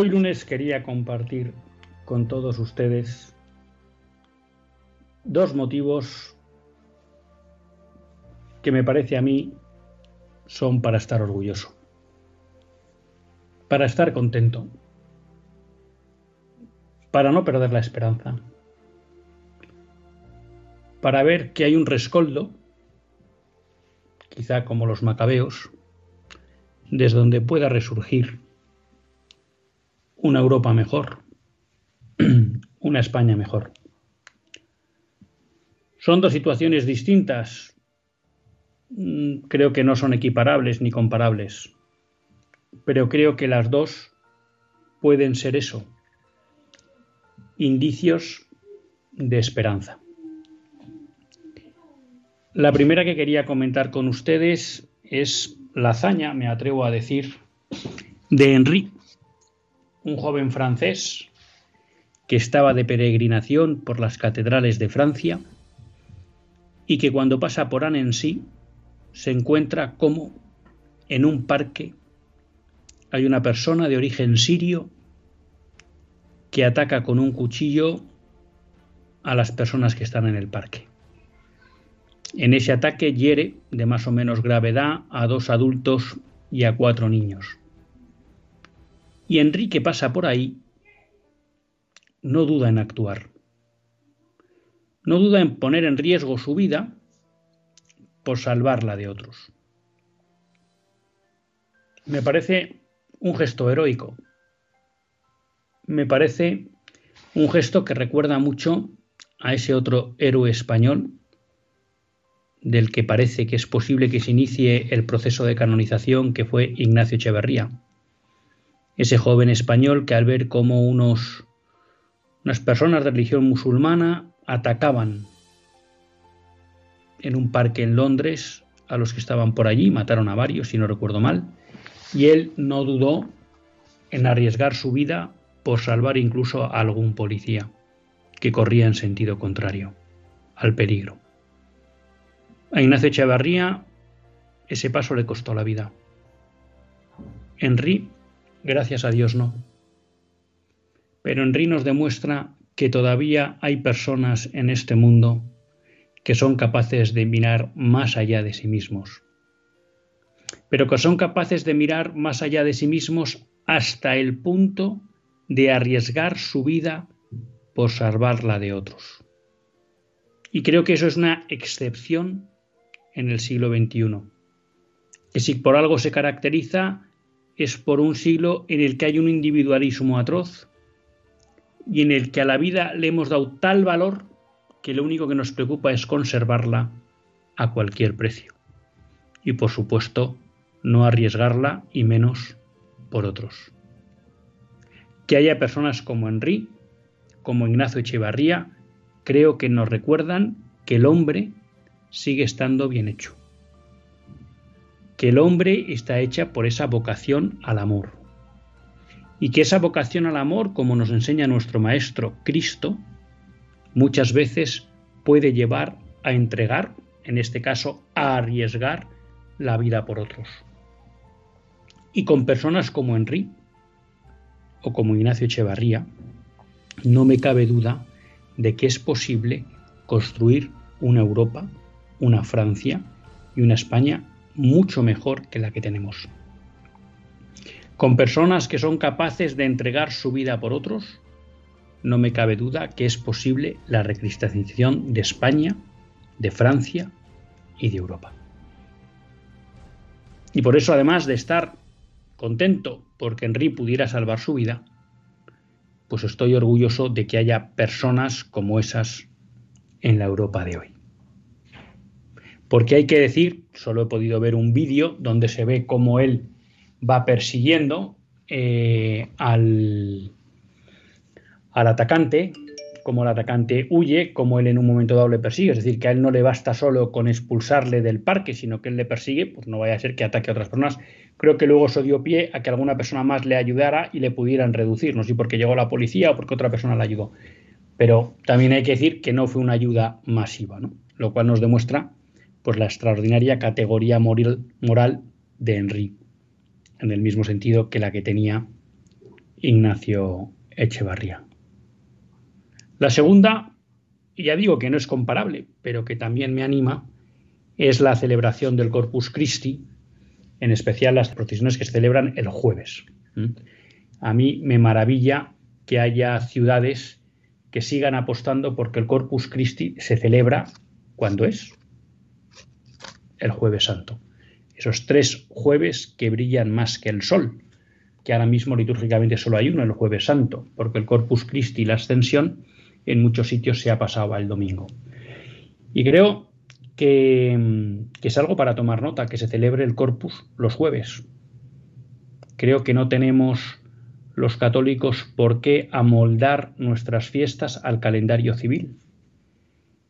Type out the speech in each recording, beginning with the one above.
Hoy lunes quería compartir con todos ustedes dos motivos que me parece a mí son para estar orgulloso, para estar contento, para no perder la esperanza, para ver que hay un rescoldo, quizá como los macabeos, desde donde pueda resurgir una Europa mejor, una España mejor. Son dos situaciones distintas, mm, creo que no son equiparables ni comparables, pero creo que las dos pueden ser eso, indicios de esperanza. La primera que quería comentar con ustedes es la hazaña, me atrevo a decir, de Henri un joven francés que estaba de peregrinación por las catedrales de Francia y que cuando pasa por Annecy se encuentra como en un parque hay una persona de origen sirio que ataca con un cuchillo a las personas que están en el parque. En ese ataque hiere de más o menos gravedad a dos adultos y a cuatro niños. Y Enrique pasa por ahí, no duda en actuar. No duda en poner en riesgo su vida por salvarla de otros. Me parece un gesto heroico. Me parece un gesto que recuerda mucho a ese otro héroe español del que parece que es posible que se inicie el proceso de canonización que fue Ignacio Echeverría ese joven español que al ver cómo unos, unas personas de religión musulmana atacaban en un parque en Londres a los que estaban por allí, mataron a varios, si no recuerdo mal, y él no dudó en arriesgar su vida por salvar incluso a algún policía que corría en sentido contrario al peligro. A Ignacio Echevarría ese paso le costó la vida. Henry Gracias a Dios no. Pero Henry nos demuestra que todavía hay personas en este mundo que son capaces de mirar más allá de sí mismos. Pero que son capaces de mirar más allá de sí mismos hasta el punto de arriesgar su vida por salvarla de otros. Y creo que eso es una excepción en el siglo XXI. Que si por algo se caracteriza es por un siglo en el que hay un individualismo atroz y en el que a la vida le hemos dado tal valor que lo único que nos preocupa es conservarla a cualquier precio. Y por supuesto, no arriesgarla y menos por otros. Que haya personas como Henry, como Ignacio Echevarría, creo que nos recuerdan que el hombre sigue estando bien hecho que el hombre está hecha por esa vocación al amor. Y que esa vocación al amor, como nos enseña nuestro Maestro Cristo, muchas veces puede llevar a entregar, en este caso a arriesgar la vida por otros. Y con personas como Henry o como Ignacio Echevarría, no me cabe duda de que es posible construir una Europa, una Francia y una España mucho mejor que la que tenemos. con personas que son capaces de entregar su vida por otros, no me cabe duda que es posible la recristianización de España, de Francia y de Europa. Y por eso, además de estar contento porque Henry pudiera salvar su vida, pues estoy orgulloso de que haya personas como esas en la Europa de hoy. Porque hay que decir, solo he podido ver un vídeo donde se ve cómo él va persiguiendo eh, al, al atacante, como el atacante huye, como él en un momento dado le persigue. Es decir, que a él no le basta solo con expulsarle del parque, sino que él le persigue, pues no vaya a ser que ataque a otras personas. Creo que luego eso dio pie a que alguna persona más le ayudara y le pudieran reducir. No sé porque llegó la policía o porque otra persona le ayudó. Pero también hay que decir que no fue una ayuda masiva, ¿no? lo cual nos demuestra pues, la extraordinaria categoría moral, de Henry en el mismo sentido que la que tenía Ignacio Echevarría. La segunda, ya digo que no es comparable, pero que también me anima, es la celebración del Corpus Christi, en especial las procesiones que se celebran el jueves. A mí me maravilla que haya ciudades que sigan apostando porque el Corpus Christi se celebra cuando es el jueves santo esos tres jueves que brillan más que el sol, que ahora mismo litúrgicamente solo hay uno, el jueves santo, porque el Corpus Christi, la ascensión, en muchos sitios se ha pasado al domingo. Y creo que es algo para tomar nota, que se celebre el Corpus los jueves. Creo que no tenemos los católicos por qué amoldar nuestras fiestas al calendario civil.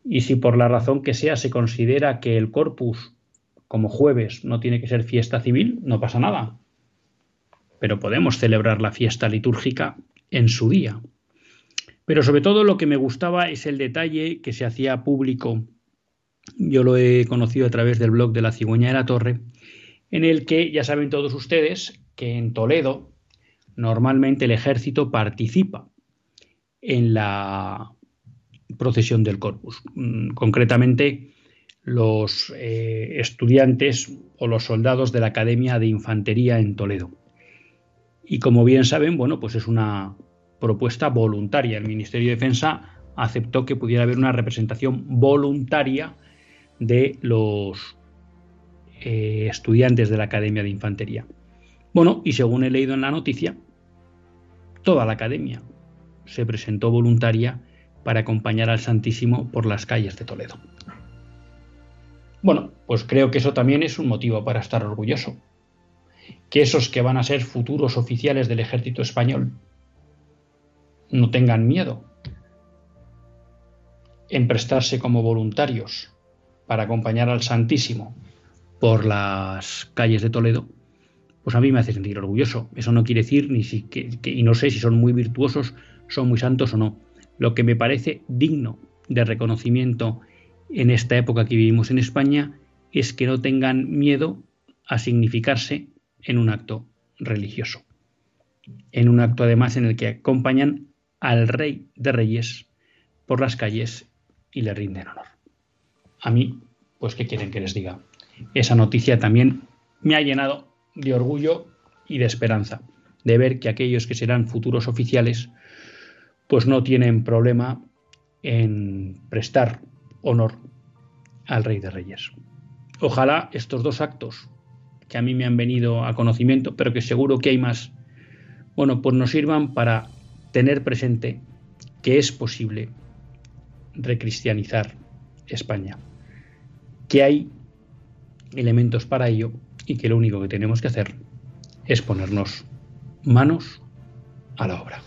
Y si por la razón que sea se considera que el corpus como jueves no tiene que ser fiesta civil, no pasa nada. Pero podemos celebrar la fiesta litúrgica en su día. Pero sobre todo lo que me gustaba es el detalle que se hacía público. Yo lo he conocido a través del blog de la cigüeña de la torre, en el que ya saben todos ustedes que en Toledo normalmente el ejército participa en la procesión del corpus. Mm, concretamente, los eh, estudiantes o los soldados de la Academia de Infantería en Toledo. Y como bien saben, bueno, pues es una propuesta voluntaria. El Ministerio de Defensa aceptó que pudiera haber una representación voluntaria de los eh, estudiantes de la Academia de Infantería. Bueno, y según he leído en la noticia, toda la academia se presentó voluntaria para acompañar al Santísimo por las calles de Toledo. Bueno, pues creo que eso también es un motivo para estar orgulloso. Que esos que van a ser futuros oficiales del ejército español no tengan miedo en prestarse como voluntarios para acompañar al Santísimo por las calles de Toledo, pues a mí me hace sentir orgulloso. Eso no quiere decir ni si que, y no sé si son muy virtuosos, son muy santos o no. Lo que me parece digno de reconocimiento en esta época que vivimos en España es que no tengan miedo a significarse en un acto religioso. En un acto además en el que acompañan al rey de reyes por las calles y le rinden honor. A mí, pues, ¿qué quieren que les diga? Esa noticia también me ha llenado de orgullo y de esperanza, de ver que aquellos que serán futuros oficiales, pues no tienen problema en prestar honor al Rey de Reyes. Ojalá estos dos actos que a mí me han venido a conocimiento, pero que seguro que hay más, bueno, pues nos sirvan para tener presente que es posible recristianizar España, que hay elementos para ello y que lo único que tenemos que hacer es ponernos manos a la obra.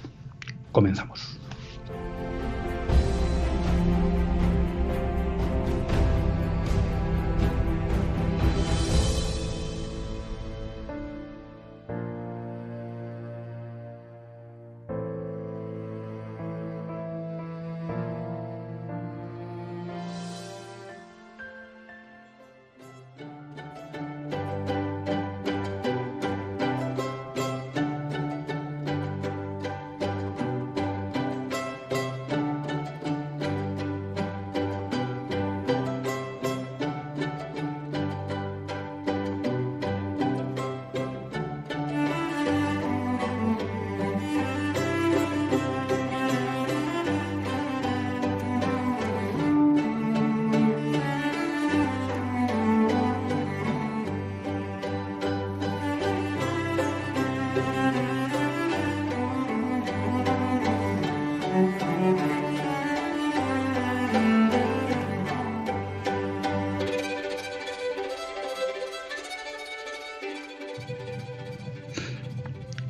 Comenzamos.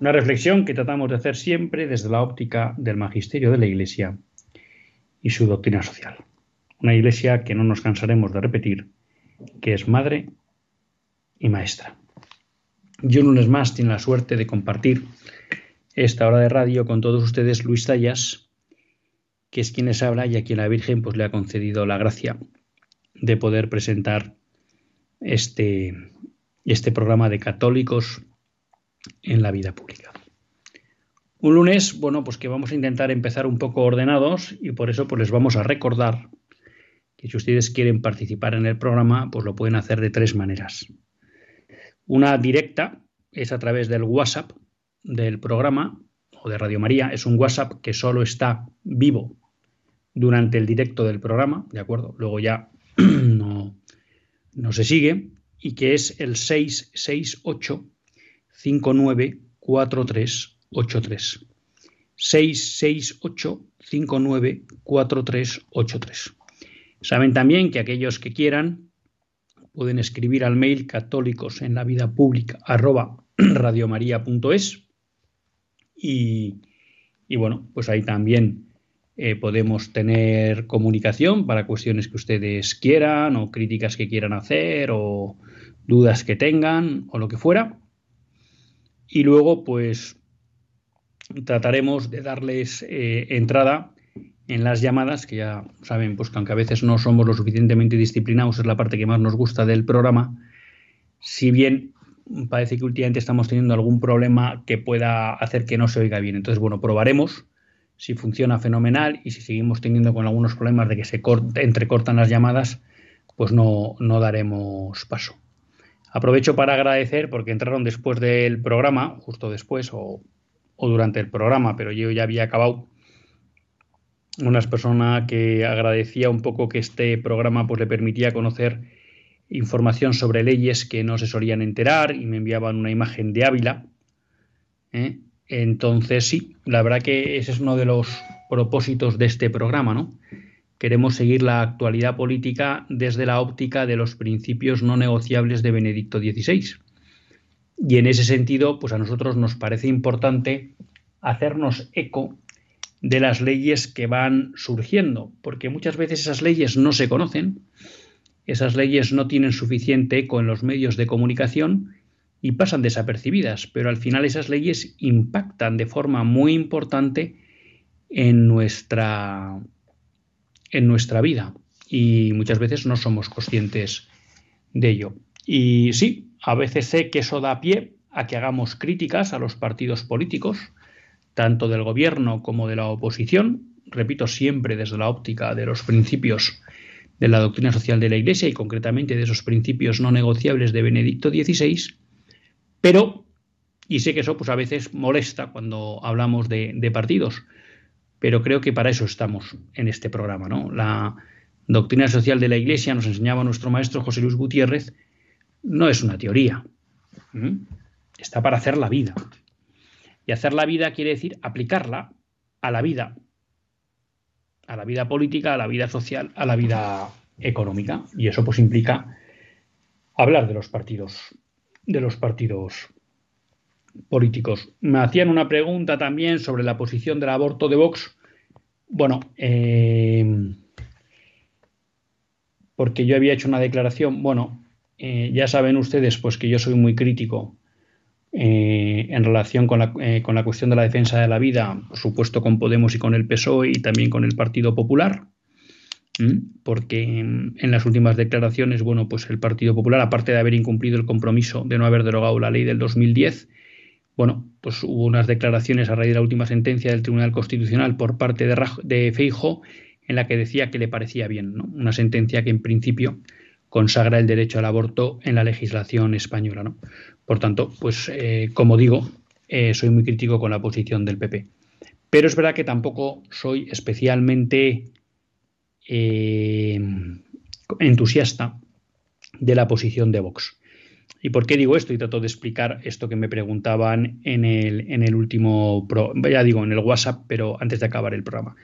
Una reflexión que tratamos de hacer siempre desde la óptica del magisterio de la Iglesia y su doctrina social. Una Iglesia que no nos cansaremos de repetir, que es madre y maestra. Yo un lunes más tiene la suerte de compartir esta hora de radio con todos ustedes Luis Tallas, que es quien les habla y a quien la Virgen pues, le ha concedido la gracia de poder presentar este, este programa de católicos en la vida pública. Un lunes, bueno, pues que vamos a intentar empezar un poco ordenados y por eso pues les vamos a recordar que si ustedes quieren participar en el programa, pues lo pueden hacer de tres maneras. Una directa es a través del WhatsApp del programa o de Radio María, es un WhatsApp que solo está vivo durante el directo del programa, ¿de acuerdo? Luego ya no, no se sigue y que es el 668 594383. 668 594383. Saben también que aquellos que quieran pueden escribir al mail católicos en la vida pública arroba radiomaria.es y, y bueno, pues ahí también eh, podemos tener comunicación para cuestiones que ustedes quieran o críticas que quieran hacer o dudas que tengan o lo que fuera. Y luego, pues, trataremos de darles eh, entrada en las llamadas, que ya saben, pues que aunque a veces no somos lo suficientemente disciplinados, es la parte que más nos gusta del programa, si bien parece que últimamente estamos teniendo algún problema que pueda hacer que no se oiga bien. Entonces, bueno, probaremos si funciona fenomenal y si seguimos teniendo con algunos problemas de que se entrecortan las llamadas, pues no, no daremos paso. Aprovecho para agradecer porque entraron después del programa, justo después o, durante el programa, pero yo ya había acabado. Unas personas que agradecía un poco que este programa pues, le permitía conocer información sobre leyes que no se solían enterar y me enviaban una imagen de Ávila. ¿eh? Entonces, sí, la verdad que ese es uno de los propósitos de este programa, ¿no? Queremos seguir la actualidad política desde la óptica de los principios no negociables de Benedicto XVI. Y en ese sentido, pues a nosotros nos parece importante hacernos eco de las leyes que van surgiendo, porque muchas veces esas leyes no se conocen, esas leyes no tienen suficiente eco en los medios de comunicación y pasan desapercibidas, pero al final esas leyes impactan de forma muy importante en nuestra en nuestra vida y muchas veces no somos conscientes de ello. Y sí, a veces sé que eso da pie a que hagamos críticas a los partidos políticos, tanto del gobierno como de la oposición, repito siempre desde la óptica de los principios de la doctrina social de la Iglesia y concretamente de esos principios no negociables de Benedicto XVI, pero, y sé que eso pues a veces molesta cuando hablamos de, de partidos, pero creo que para eso estamos en este programa. ¿no? La doctrina social de la Iglesia, nos enseñaba nuestro maestro José Luis Gutiérrez, no es una teoría, está para hacer la vida. Y hacer la vida quiere decir aplicarla a la vida, a la vida política, a la vida social, a la vida económica. Y eso pues implica hablar de los partidos, de los partidos políticos. Me hacían una pregunta también sobre la posición del aborto de Vox. Bueno, eh, porque yo había hecho una declaración, bueno, eh, ya saben ustedes pues que yo soy muy crítico eh, en relación con la, con la, cuestión de la defensa de la vida, por supuesto con Podemos y con el PSOE y también con el Partido Popular, porque en, las últimas declaraciones, bueno, pues el Partido Popular, aparte de haber incumplido el compromiso de no haber derogado la ley del 2010, bueno, pues hubo unas declaraciones a raíz de la última sentencia del Tribunal Constitucional por parte de, Feijo en la que decía que le parecía bien, ¿no? una sentencia que en principio consagra el derecho al aborto en la legislación española. ¿no? Por tanto, pues eh, como digo, eh, soy muy crítico con la posición del PP. Pero es verdad que tampoco soy especialmente eh, entusiasta de la posición de Vox. ¿Y por qué digo esto? Y trato de explicar esto que me preguntaban en el, en el último, ya digo, en el WhatsApp, pero antes de acabar el programa.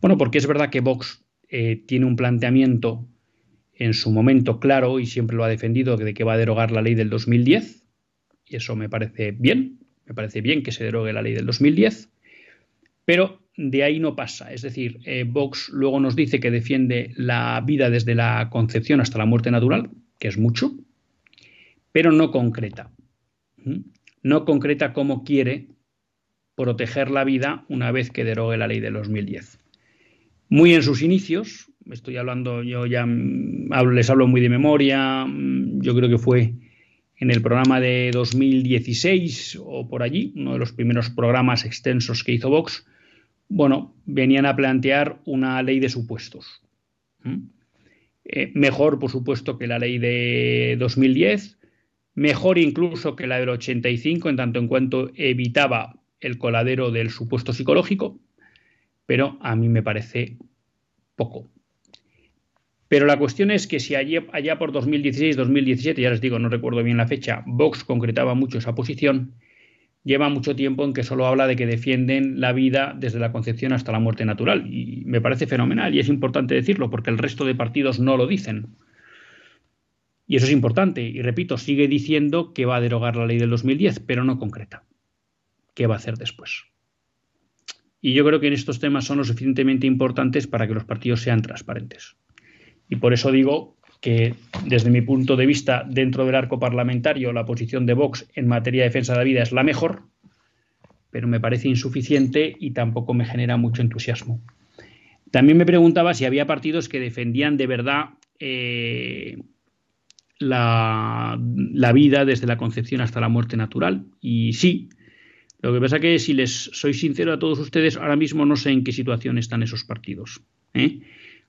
Bueno, porque es verdad que Vox eh, tiene un planteamiento en su momento claro y siempre lo ha defendido de que va a derogar la ley del 2010, y eso me parece bien, me parece bien que se derogue la ley del 2010, pero de ahí no pasa. Es decir, eh, Vox luego nos dice que defiende la vida desde la concepción hasta la muerte natural, que es mucho, pero no concreta. ¿Mm? No concreta cómo quiere proteger la vida una vez que derogue la ley de 2010. Muy en sus inicios, estoy hablando, yo ya mm, les hablo muy de memoria, mm, yo creo que fue en el programa de 2016 o por allí, uno de los primeros programas extensos que hizo Vox, bueno, venían a plantear una ley de supuestos. Eh, mejor, por supuesto, que la ley de 2010, mejor incluso que la del 85, en tanto en cuanto evitaba el coladero del supuesto psicológico, pero a mí me parece poco. Pero la cuestión es que si allá, allá por 2016-2017, ya les digo, no recuerdo bien la fecha, Vox concretaba mucho esa posición, lleva mucho tiempo en que solo habla de que defienden la vida desde la concepción hasta la muerte natural. Y me parece fenomenal y es importante decirlo porque el resto de partidos no lo dicen. Y eso es importante. Y repito, sigue diciendo que va a derogar la ley del 2010, pero no concreta. ¿Qué va a hacer después? Y yo creo que en estos temas son lo suficientemente importantes para que los partidos sean transparentes. Y por eso digo que desde mi punto de vista, dentro del arco parlamentario, la posición de Vox en materia de defensa de la vida es la mejor, pero me parece insuficiente y tampoco me genera mucho entusiasmo. También me preguntaba si había partidos que defendían de verdad eh, la, vida desde la concepción hasta la muerte natural. Y sí, lo que pasa es que si les soy sincero a todos ustedes, ahora mismo no sé en qué situación están esos partidos. ¿eh?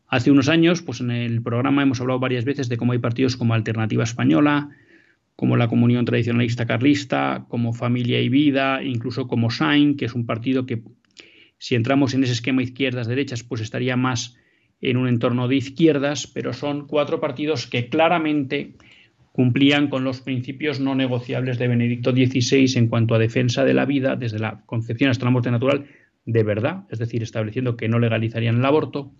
Hace unos años, pues en el programa hemos hablado varias veces de cómo hay partidos como Alternativa Española, como la Comunión Tradicionalista Carlista, como Familia y Vida, incluso como SAIN, que es un partido que, si entramos en ese esquema izquierdas-derechas, pues estaría más en un entorno de izquierdas, pero son cuatro partidos que claramente cumplían con los principios no negociables de Benedicto XVI en cuanto a defensa de la vida desde la concepción hasta la muerte natural de verdad, es decir, estableciendo que no legalizarían el aborto,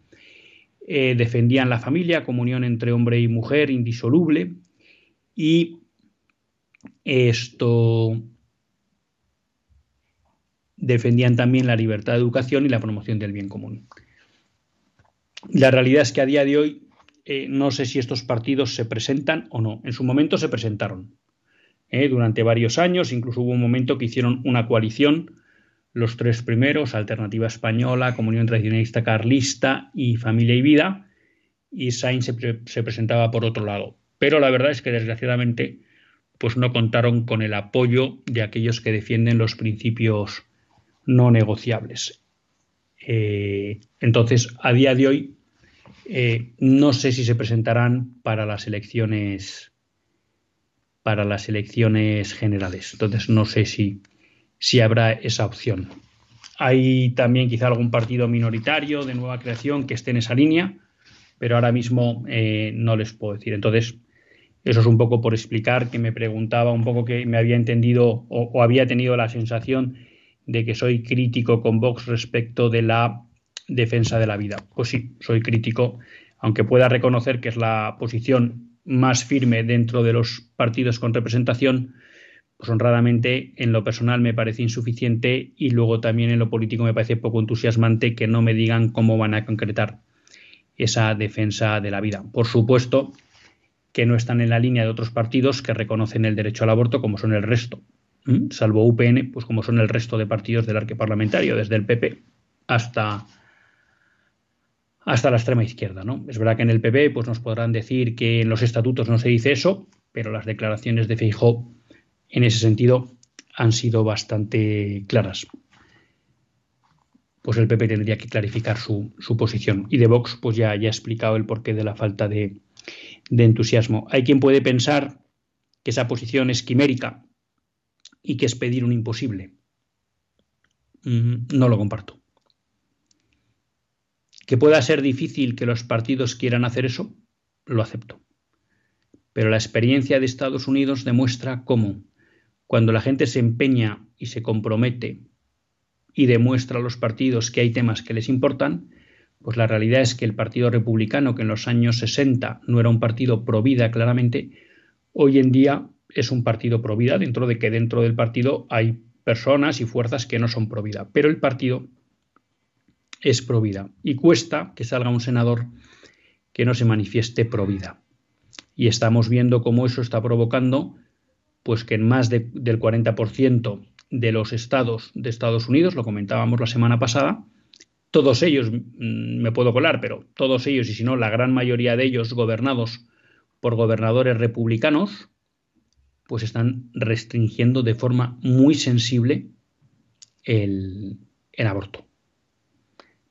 eh, defendían la familia como unión entre hombre y mujer indisoluble y esto defendían también la libertad de educación y la promoción del bien común. La realidad es que a día de hoy eh, no sé si estos partidos se presentan o no. En su momento se presentaron. Eh, durante varios años, incluso hubo un momento que hicieron una coalición los tres primeros, Alternativa Española, Comunión Tradicionalista Carlista y Familia y Vida, y Sainz se, presentaba por otro lado. Pero la verdad es que desgraciadamente pues no contaron con el apoyo de aquellos que defienden los principios no negociables. Eh, entonces, a día de hoy, eh, no sé si se presentarán para las elecciones para las elecciones generales. Entonces, no sé si si habrá esa opción. Hay también quizá algún partido minoritario de nueva creación que esté en esa línea, pero ahora mismo eh, no les puedo decir. Entonces, eso es un poco por explicar que me preguntaba un poco que me había entendido o, o había tenido la sensación de que soy crítico con Vox respecto de la defensa de la vida. Pues sí, soy crítico, aunque pueda reconocer que es la posición más firme dentro de los partidos con representación, pues honradamente en lo personal me parece insuficiente y luego también en lo político me parece poco entusiasmante que no me digan cómo van a concretar esa defensa de la vida. Por supuesto que no están en la línea de otros partidos que reconocen el derecho al aborto como son el resto, salvo UPN, pues como son el resto de partidos del arque parlamentario, desde el PP hasta hasta la extrema izquierda, ¿no? Es verdad que en el PP pues nos podrán decir que en los estatutos no se dice eso, pero las declaraciones de Feijóo en ese sentido han sido bastante claras. Pues el PP tendría que clarificar su, posición. Y de Vox, pues ya, ya he explicado el porqué de la falta de, entusiasmo. Hay quien puede pensar que esa posición es quimérica y que es pedir un imposible. Mm, no lo comparto. Que pueda ser difícil que los partidos quieran hacer eso, lo acepto. Pero la experiencia de Estados Unidos demuestra cómo, cuando la gente se empeña y se compromete y demuestra a los partidos que hay temas que les importan, pues la realidad es que el Partido Republicano, que en los años 60 no era un partido pro vida claramente, hoy en día es un partido pro vida, dentro de que dentro del partido hay personas y fuerzas que no son pro vida. Pero el partido es pro vida y cuesta que salga un senador que no se manifieste pro vida. Y estamos viendo cómo eso está provocando pues que en más del 40% de los estados de Estados Unidos, lo comentábamos la semana pasada, todos ellos, mm, me puedo colar, pero todos ellos, y si no, la gran mayoría de ellos gobernados por gobernadores republicanos, pues están restringiendo de forma muy sensible el, aborto.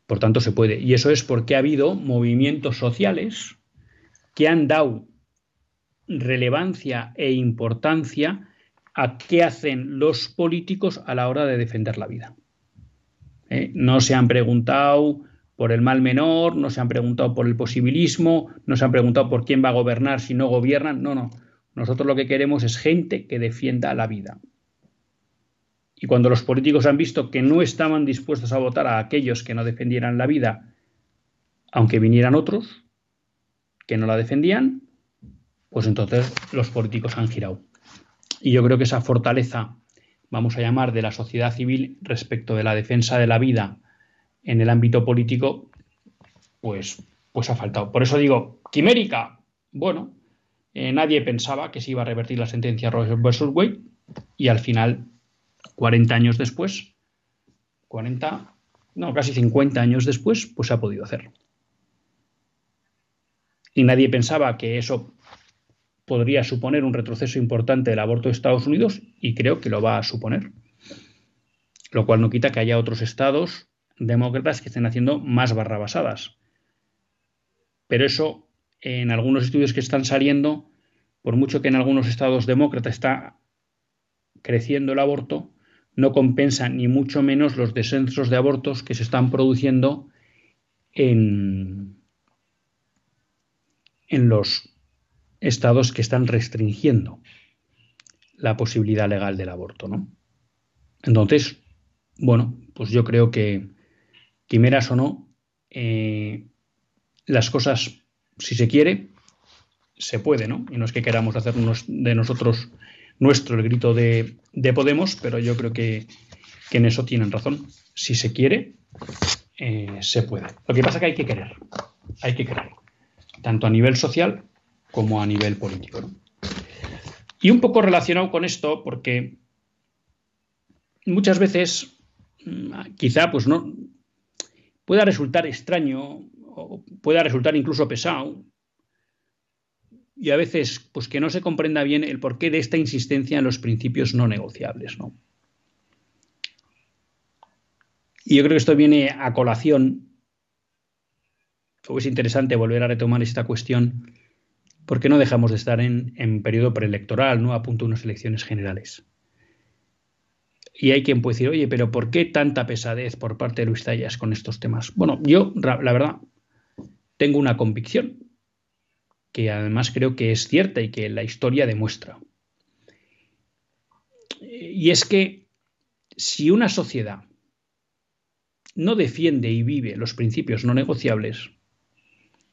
Por tanto, se puede. Y eso es porque ha habido movimientos sociales que han dado relevancia e importancia a qué hacen los políticos a la hora de defender la vida. ¿Eh? No se han preguntado por el mal menor, no se han preguntado por el posibilismo, no se han preguntado por quién va a gobernar si no gobiernan. No, no. Nosotros lo que queremos es gente que defienda la vida. Y cuando los políticos han visto que no estaban dispuestos a votar a aquellos que no defendieran la vida, aunque vinieran otros que no la defendían, pues entonces los políticos han girado. Y yo creo que esa fortaleza, vamos a llamar, de la sociedad civil respecto de la defensa de la vida en el ámbito político, pues, pues ha faltado. Por eso digo, quimérica, bueno, eh, nadie pensaba que se iba a revertir la sentencia Roe versus Wade y al final, 40 años después, 40, no, casi 50 años después, pues se ha podido hacer. Y nadie pensaba que eso podría suponer un retroceso importante del aborto de Estados Unidos y creo que lo va a suponer. Lo cual no quita que haya otros estados demócratas que estén haciendo más barrabasadas. Pero eso, en algunos estudios que están saliendo, por mucho que en algunos estados demócratas está creciendo el aborto, no compensa ni mucho menos los descensos de abortos que se están produciendo en, en los estados que están restringiendo la posibilidad legal del aborto, ¿no? Entonces, bueno, pues yo creo que, quimeras o no, eh, las cosas, si se quiere, se puede, ¿no? Y no es que queramos hacernos de nosotros nuestro el grito de, Podemos, pero yo creo que, en eso tienen razón. Si se quiere, eh, se puede. Lo que pasa es que hay que querer, hay que querer, tanto a nivel social como a nivel político. Y un poco relacionado con esto, porque muchas veces mm, quizá pues no pueda resultar extraño pueda resultar incluso pesado y a veces pues que no se comprenda bien el porqué de esta insistencia en los principios no negociables, ¿no? Y yo creo que esto viene a colación, es interesante volver a retomar esta cuestión porque no dejamos de estar en, periodo preelectoral, ¿no? a punto de unas elecciones generales. Y hay quien puede decir, oye, pero ¿por qué tanta pesadez por parte de Luis Tallas con estos temas? Bueno, yo, la verdad, tengo una convicción que además creo que es cierta y que la historia demuestra. Y es que si una sociedad no defiende y vive los principios no negociables,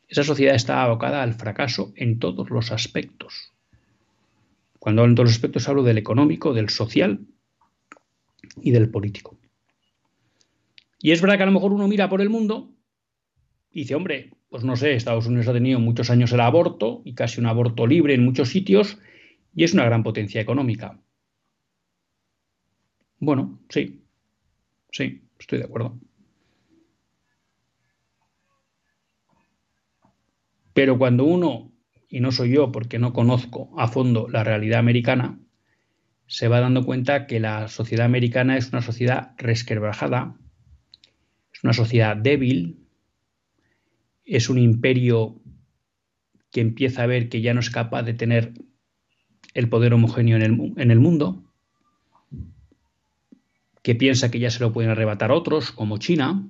esa sociedad está abocada al fracaso en todos los aspectos. Cuando hablo en todos los aspectos hablo del económico, del social y del político. Y es verdad que a lo mejor uno mira por el mundo y dice, hombre, pues no sé, Estados Unidos ha tenido muchos años el aborto y casi un aborto libre en muchos sitios y es una gran potencia económica. Bueno, sí, sí, estoy de acuerdo. Pero cuando uno, y no soy yo porque no conozco a fondo la realidad americana, se va dando cuenta que la sociedad americana es una sociedad resquebrajada, es una sociedad débil, es un imperio que empieza a ver que ya no es capaz de tener el poder homogéneo en el, mundo, que piensa que ya se lo pueden arrebatar otros, como China,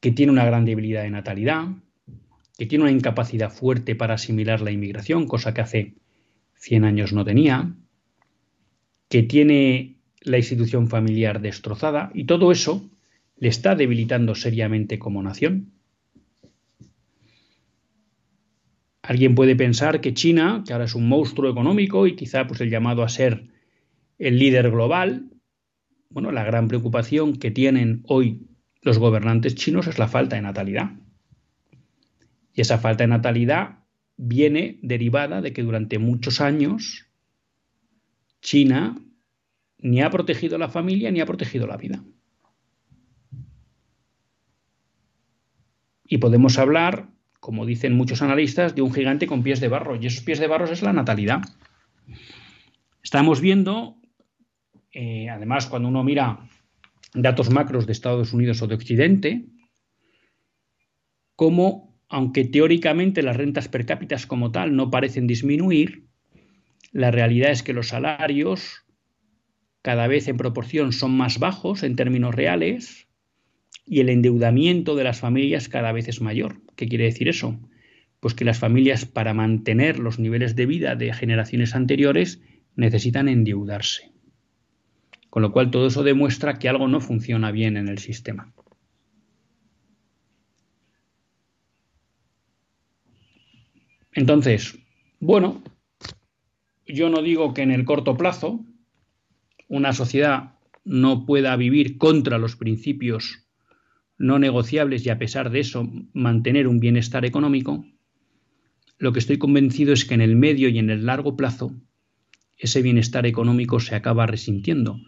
que tiene una gran debilidad de natalidad, que tiene una incapacidad fuerte para asimilar la inmigración, cosa que hace 100 años no tenía, que tiene la institución familiar destrozada y todo eso le está debilitando seriamente como nación. Alguien puede pensar que China, que ahora es un monstruo económico y quizá pues el llamado a ser el líder global, bueno, la gran preocupación que tienen hoy los gobernantes chinos es la falta de natalidad. Y esa falta de natalidad viene derivada de que durante muchos años China ni ha protegido la familia ni ha protegido la vida. Y podemos hablar, como dicen muchos analistas, de un gigante con pies de barro, y esos pies de barro es la natalidad. Estamos viendo, eh, además, cuando uno mira datos macros de Estados Unidos o de Occidente, cómo, aunque teóricamente las rentas per cápita como tal no parecen disminuir, la realidad es que los salarios cada vez en proporción son más bajos en términos reales y el endeudamiento de las familias cada vez es mayor. ¿Qué quiere decir eso? Pues que las familias para mantener los niveles de vida de generaciones anteriores necesitan endeudarse. Con lo cual todo eso demuestra que algo no funciona bien en el sistema. Entonces, bueno, yo no digo que en el corto plazo una sociedad no pueda vivir contra los principios no negociables y a pesar de eso mantener un bienestar económico, lo que estoy convencido es que en el medio y en el largo plazo ese bienestar económico se acaba resintiendo,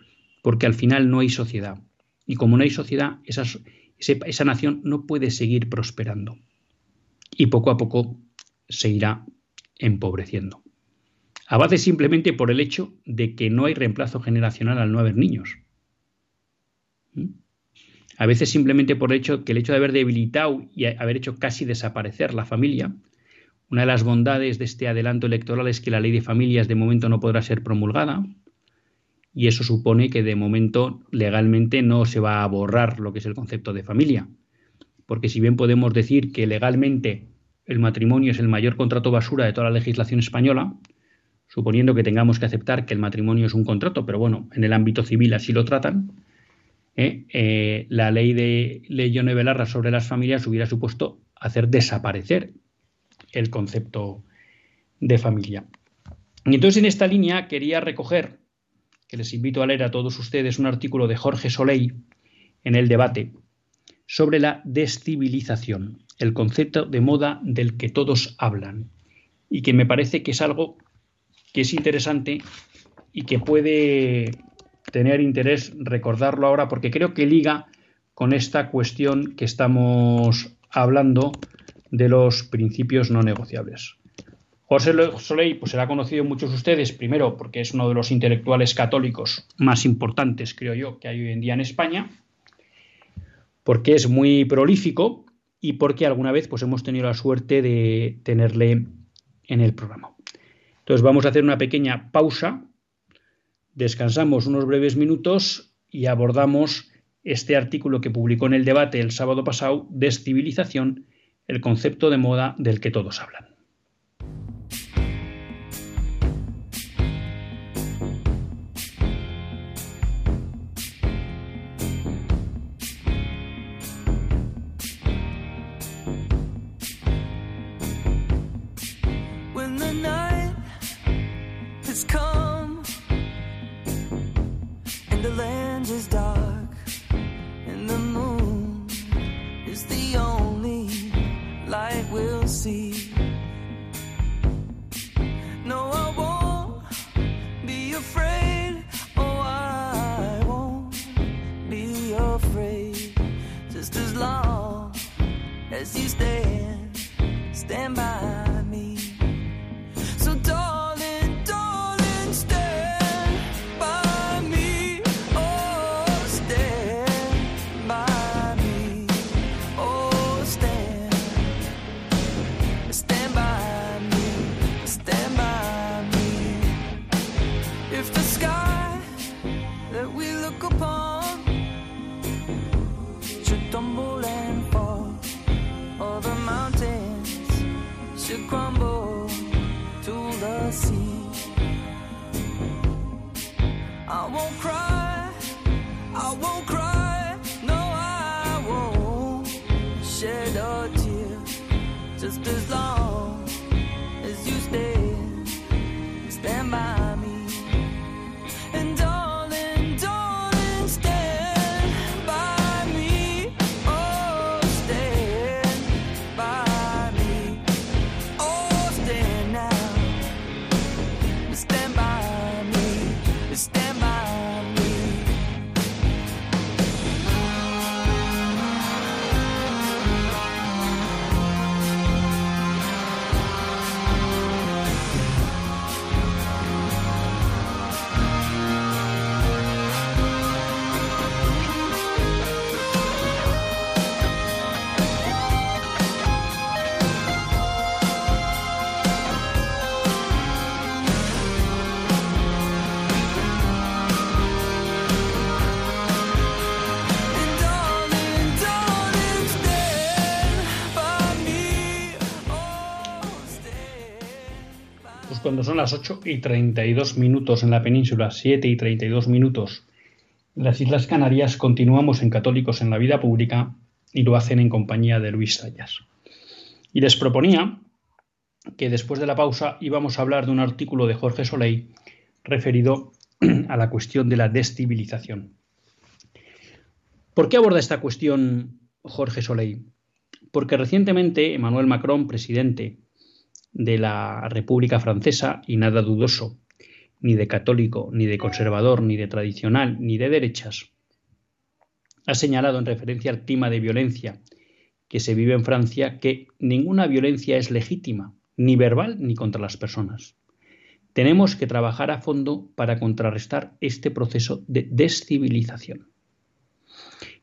porque al final no hay sociedad. Y como no hay sociedad, esa, esa nación no puede seguir prosperando. Y poco a poco se irá empobreciendo. A base simplemente por el hecho de que no hay reemplazo generacional al no haber niños. ¿Mm? A veces simplemente por el hecho que el hecho de haber debilitado y haber hecho casi desaparecer la familia, una de las bondades de este adelanto electoral es que la ley de familias de momento no podrá ser promulgada, y eso supone que de momento legalmente no se va a borrar lo que es el concepto de familia. Porque si bien podemos decir que legalmente el matrimonio es el mayor contrato basura de toda la legislación española, suponiendo que tengamos que aceptar que el matrimonio es un contrato, pero bueno, en el ámbito civil así lo tratan, ¿eh? Eh, la ley de Leyone Belarra sobre las familias hubiera supuesto hacer desaparecer el concepto de familia. Y entonces en esta línea quería recoger que les invito a leer a todos ustedes un artículo de Jorge Soleil en el debate sobre la descivilización, el concepto de moda del que todos hablan, y que me parece que es algo que es interesante y que puede tener interés recordarlo ahora porque creo que liga con esta cuestión que estamos hablando de los principios no negociables. José Soleil pues será conocido muchos de ustedes, primero porque es uno de los intelectuales católicos más importantes, creo yo, que hay hoy en día en España, porque es muy prolífico y porque alguna vez pues hemos tenido la suerte de tenerle en el programa. Entonces vamos a hacer una pequeña pausa, descansamos unos breves minutos y abordamos este artículo que publicó en el debate el sábado pasado, Descivilización, el concepto de moda del que todos hablan. if the sky that we look upon should tumble and fall, or the mountains should crumble to the sea. I won't cry, I won't cry, no, I won't shed a tear just as long. Cuando son las 8 y 32 minutos en la península, 7 y 32 minutos las Islas Canarias, continuamos en Católicos en la Vida Pública y lo hacen en compañía de Luis Sayas. Y les proponía que después de la pausa íbamos a hablar de un artículo de Jorge Soleil referido a la cuestión de la descivilización. ¿Por qué aborda esta cuestión Jorge Soleil? Porque recientemente Emmanuel Macron, presidente de la República Francesa, y nada dudoso, ni de católico, ni de conservador, ni de tradicional, ni de derechas, ha señalado en referencia al clima de violencia que se vive en Francia que ninguna violencia es legítima, ni verbal ni contra las personas. Tenemos que trabajar a fondo para contrarrestar este proceso de descivilización.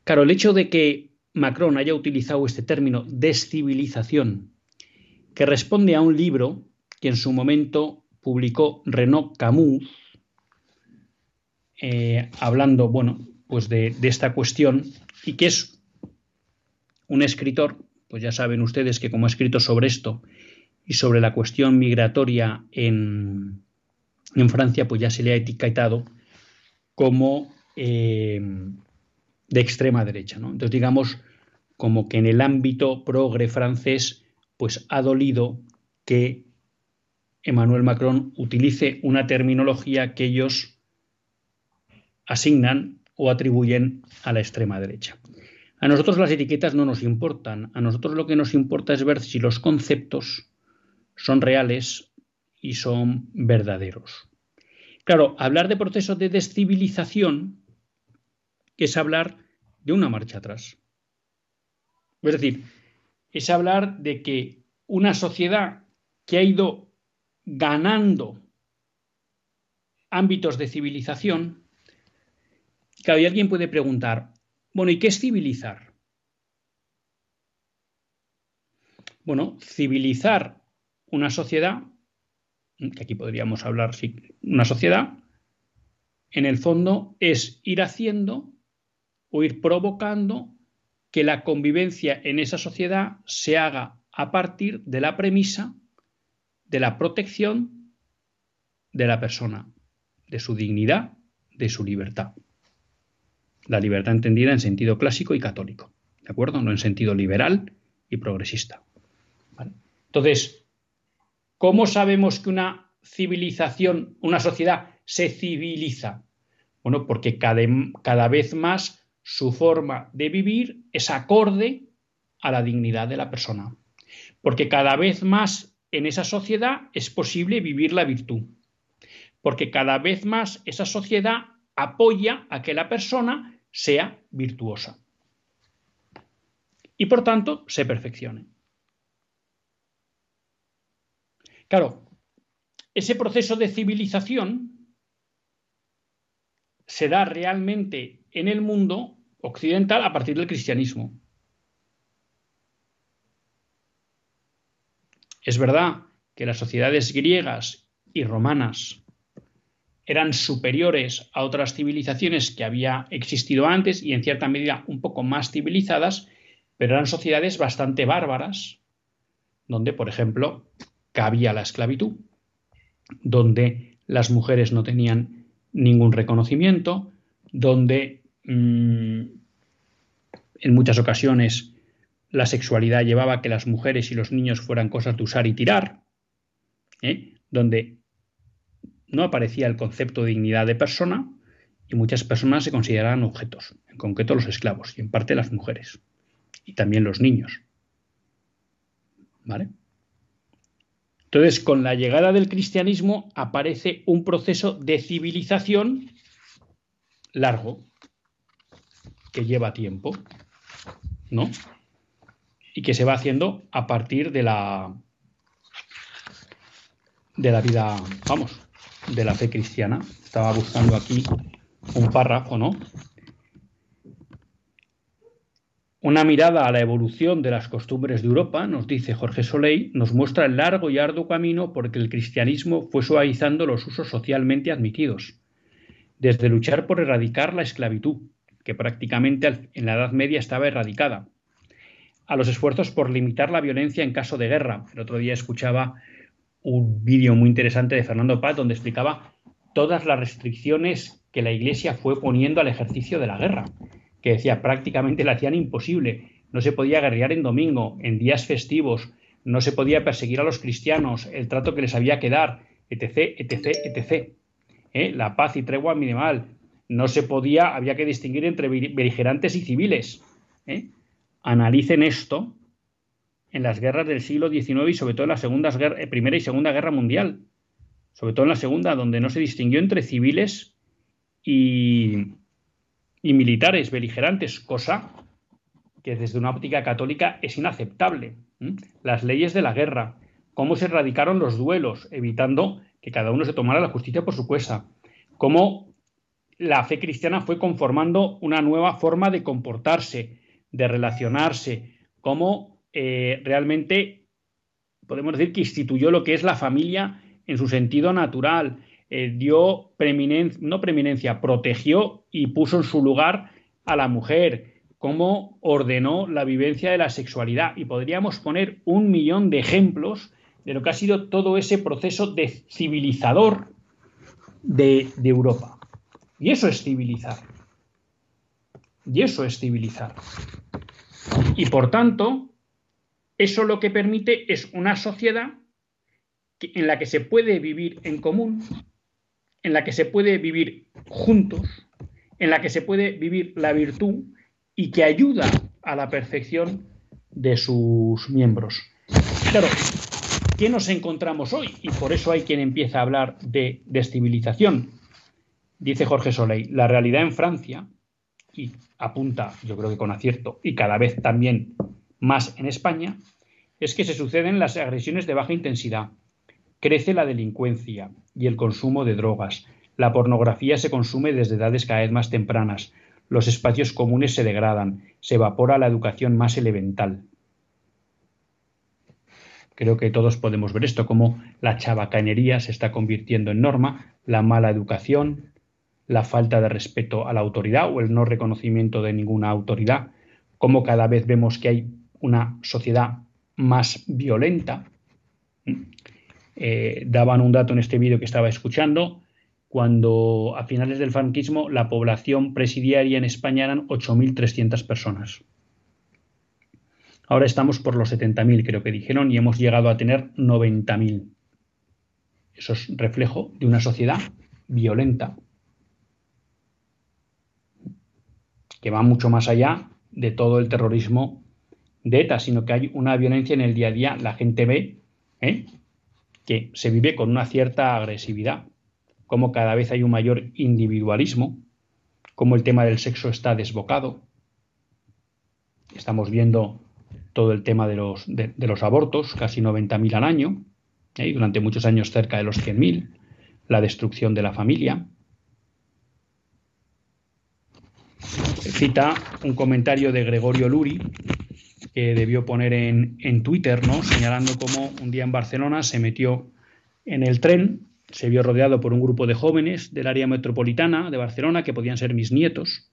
Claro, el hecho de que Macron haya utilizado este término descivilización, que responde a un libro que en su momento publicó Renaud Camus, eh, hablando, bueno, pues de, esta cuestión, y que es un escritor, pues ya saben ustedes que como ha escrito sobre esto y sobre la cuestión migratoria en, en Francia, pues ya se le ha etiquetado como eh, de extrema derecha. ¿no? Entonces, digamos, como que en el ámbito progre francés, pues ha dolido que Emmanuel Macron utilice una terminología que ellos asignan o atribuyen a la extrema derecha. A nosotros las etiquetas no nos importan, a nosotros lo que nos importa es ver si los conceptos son reales y son verdaderos. Claro, hablar de proceso de descivilización es hablar de una marcha atrás. Es decir, es hablar de que una sociedad que ha ido ganando ámbitos de civilización, claro, y alguien puede preguntar, bueno, ¿y qué es civilizar? Bueno, civilizar una sociedad, que aquí podríamos hablar, sí, una sociedad, en el fondo es ir haciendo o ir provocando que la convivencia en esa sociedad se haga a partir de la premisa de la protección de la persona, de su dignidad, de su libertad. La libertad entendida en sentido clásico y católico, ¿de acuerdo? No en sentido liberal y progresista. Entonces, ¿cómo sabemos que una civilización, una sociedad se civiliza? Bueno, porque cada vez más su forma de vivir es acorde a la dignidad de la persona. Porque cada vez más en esa sociedad es posible vivir la virtud. Porque cada vez más esa sociedad apoya a que la persona sea virtuosa. Y por tanto se perfeccione. Claro, ese proceso de civilización se da realmente en el mundo occidental a partir del cristianismo. Es verdad que las sociedades griegas y romanas eran superiores a otras civilizaciones que había existido antes y en cierta medida un poco más civilizadas, pero eran sociedades bastante bárbaras, donde, por ejemplo, cabía la esclavitud, donde las mujeres no tenían ningún reconocimiento, donde mmm, en muchas ocasiones la sexualidad llevaba a que las mujeres y los niños fueran cosas de usar y tirar, ¿eh? donde no aparecía el concepto de dignidad de persona y muchas personas se consideraban objetos, en concreto los esclavos y en parte las mujeres y también los niños. ¿Vale? Entonces, con la llegada del cristianismo aparece un proceso de civilización largo, que lleva tiempo, ¿no? Y que se va haciendo a partir de la de la vida, vamos, de la fe cristiana. Estaba buscando aquí un párrafo, ¿no? Una mirada a la evolución de las costumbres de Europa, nos dice Jorge Soleil, nos muestra el largo y arduo camino porque el cristianismo fue suavizando los usos socialmente admitidos, desde luchar por erradicar la esclavitud, que prácticamente en la Edad Media estaba erradicada, a los esfuerzos por limitar la violencia en caso de guerra. El otro día escuchaba un vídeo muy interesante de Fernando Paz donde explicaba todas las restricciones que la Iglesia fue poniendo al ejercicio de la guerra que decía prácticamente la hacían imposible. No se podía guerrear en domingo, en días festivos, no se podía perseguir a los cristianos, el trato que les había que dar, etc., etc., etc. ¿Eh? La paz y tregua minimal. No se podía, había que distinguir entre beligerantes y civiles. ¿eh? Analicen esto en las guerras del siglo XIX y sobre todo en la segunda, eh, Primera y Segunda Guerra Mundial. Sobre todo en la Segunda, donde no se distinguió entre civiles y, militares beligerantes, cosa que desde una óptica católica es inaceptable. Las leyes de la guerra, cómo se erradicaron los duelos, evitando que cada uno se tomara la justicia por su cuesta, cómo la fe cristiana fue conformando una nueva forma de comportarse, de relacionarse, cómo eh, realmente podemos decir que instituyó lo que es la familia en su sentido natural, eh, dio no preeminencia, protegió y puso en su lugar a la mujer, cómo ordenó la vivencia de la sexualidad. Y podríamos poner un millón de ejemplos de lo que ha sido todo ese proceso de civilizador de Europa. Y eso es civilizar. Y eso es civilizar. Y por tanto, eso lo que permite es una sociedad en la que se puede vivir en común, en la que se puede vivir juntos, en la que se puede vivir la virtud y que ayuda a la perfección de sus miembros. Claro, ¿qué nos encontramos hoy? Y por eso hay quien empieza a hablar de descivilización. Dice Jorge Soleil, la realidad en Francia, y apunta, yo creo que con acierto, y cada vez también más en España, es que se suceden las agresiones de baja intensidad, Crece la delincuencia y el consumo de drogas. La pornografía se consume desde edades cada vez más tempranas. Los espacios comunes se degradan. Se evapora la educación más elemental. Creo que todos podemos ver esto, como la chabacanería se está convirtiendo en norma, la mala educación, la falta de respeto a la autoridad o el no reconocimiento de ninguna autoridad, como cada vez vemos que hay una sociedad más violenta. Eh, daban un dato en este vídeo que estaba escuchando, cuando a finales del franquismo la población presidiaria en España eran 8.300 personas. Ahora estamos por los 70.000, creo que dijeron, y hemos llegado a tener 90.000. Eso es reflejo de una sociedad violenta, que va mucho más allá de todo el terrorismo de ETA, sino que hay una violencia en el día a día. La gente ve ¿eh? que se vive con una cierta agresividad, como cada vez hay un mayor individualismo, como el tema del sexo está desbocado. Estamos viendo todo el tema de los, abortos, casi 90.000 al año, ¿eh? durante muchos años cerca de los 100.000, la destrucción de la familia. Cita un comentario de Gregorio Luri, que debió poner en, en Twitter, ¿no? señalando cómo un día en Barcelona se metió en el tren, se vio rodeado por un grupo de jóvenes del área metropolitana de Barcelona, que podían ser mis nietos,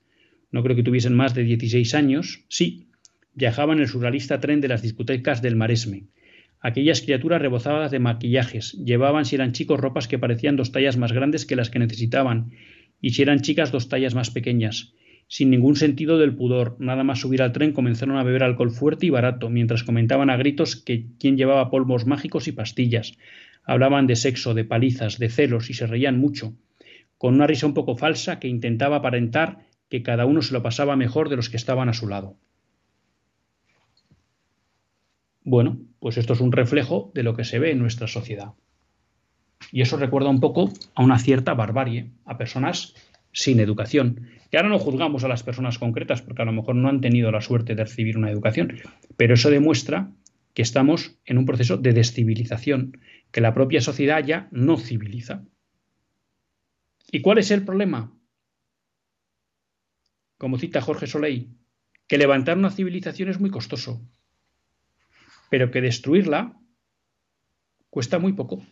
no creo que tuviesen más de 16 años, sí, viajaban en el surrealista tren de las discotecas del Maresme. Aquellas criaturas rebozadas de maquillajes, llevaban si eran chicos ropas que parecían dos tallas más grandes que las que necesitaban, y si eran chicas dos tallas más pequeñas. Sin ningún sentido del pudor, nada más subir al tren comenzaron a beber alcohol fuerte y barato, mientras comentaban a gritos que quién llevaba polvos mágicos y pastillas. Hablaban de sexo, de palizas, de celos y se reían mucho, con una risa un poco falsa que intentaba aparentar que cada uno se lo pasaba mejor de los que estaban a su lado. Bueno, pues esto es un reflejo de lo que se ve en nuestra sociedad. Y eso recuerda un poco a una cierta barbarie, a personas sin educación. Que ahora no juzgamos a las personas concretas porque a lo mejor no han tenido la suerte de recibir una educación, pero eso demuestra que estamos en un proceso de descivilización, que la propia sociedad ya no civiliza. ¿Y cuál es el problema? Como cita Jorge Soleil, que levantar una civilización es muy costoso pero que destruirla cuesta muy poco.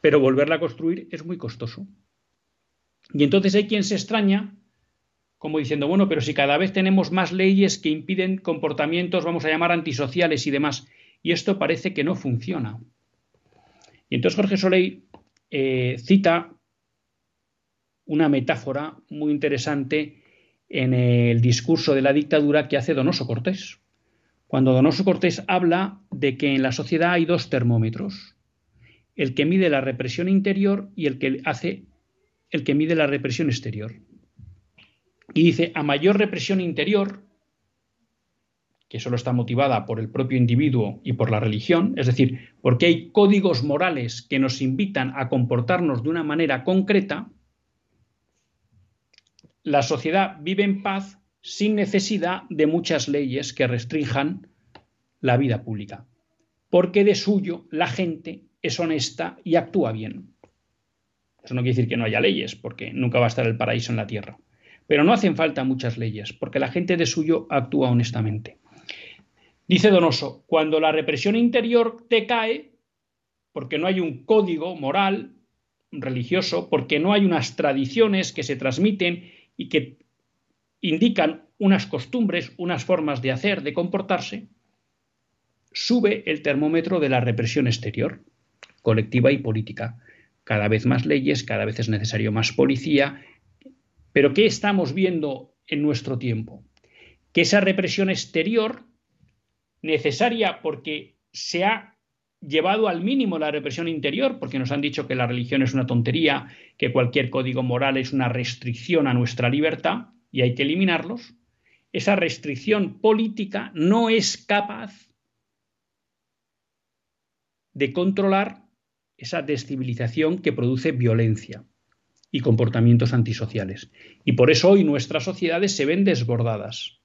Pero volverla a construir es muy costoso. Y entonces hay quien se extraña, como diciendo, bueno, pero si cada vez tenemos más leyes que impiden comportamientos, vamos a llamar antisociales y demás, y esto parece que no funciona. Y entonces Jorge Soleil eh, cita una metáfora muy interesante en el discurso de la dictadura que hace Donoso Cortés cuando Donoso Cortés habla de que en la sociedad hay dos termómetros, el que mide la represión interior y el que hace el que mide la represión exterior. Y dice, a mayor represión interior, que solo está motivada por el propio individuo y por la religión, es decir, porque hay códigos morales que nos invitan a comportarnos de una manera concreta, la sociedad vive en paz sin necesidad de muchas leyes que restrinjan la vida pública, porque de suyo la gente es honesta y actúa bien. Eso no quiere decir que no haya leyes, porque nunca va a estar el paraíso en la tierra. Pero no hacen falta muchas leyes, porque la gente de suyo actúa honestamente. Dice Donoso, cuando la represión interior te cae, porque no hay un código moral, religioso, porque no hay unas tradiciones que se transmiten y que indican unas costumbres, unas formas de hacer, de comportarse, sube el termómetro de la represión exterior, colectiva y política. Cada vez más leyes, cada vez es necesario más policía. Pero ¿qué estamos viendo en nuestro tiempo? Que esa represión exterior, necesaria porque se ha llevado al mínimo la represión interior, porque nos han dicho que la religión es una tontería, que cualquier código moral es una restricción a nuestra libertad, y hay que eliminarlos, esa restricción política no es capaz de controlar esa descivilización que produce violencia y comportamientos antisociales. Y por eso hoy nuestras sociedades se ven desbordadas.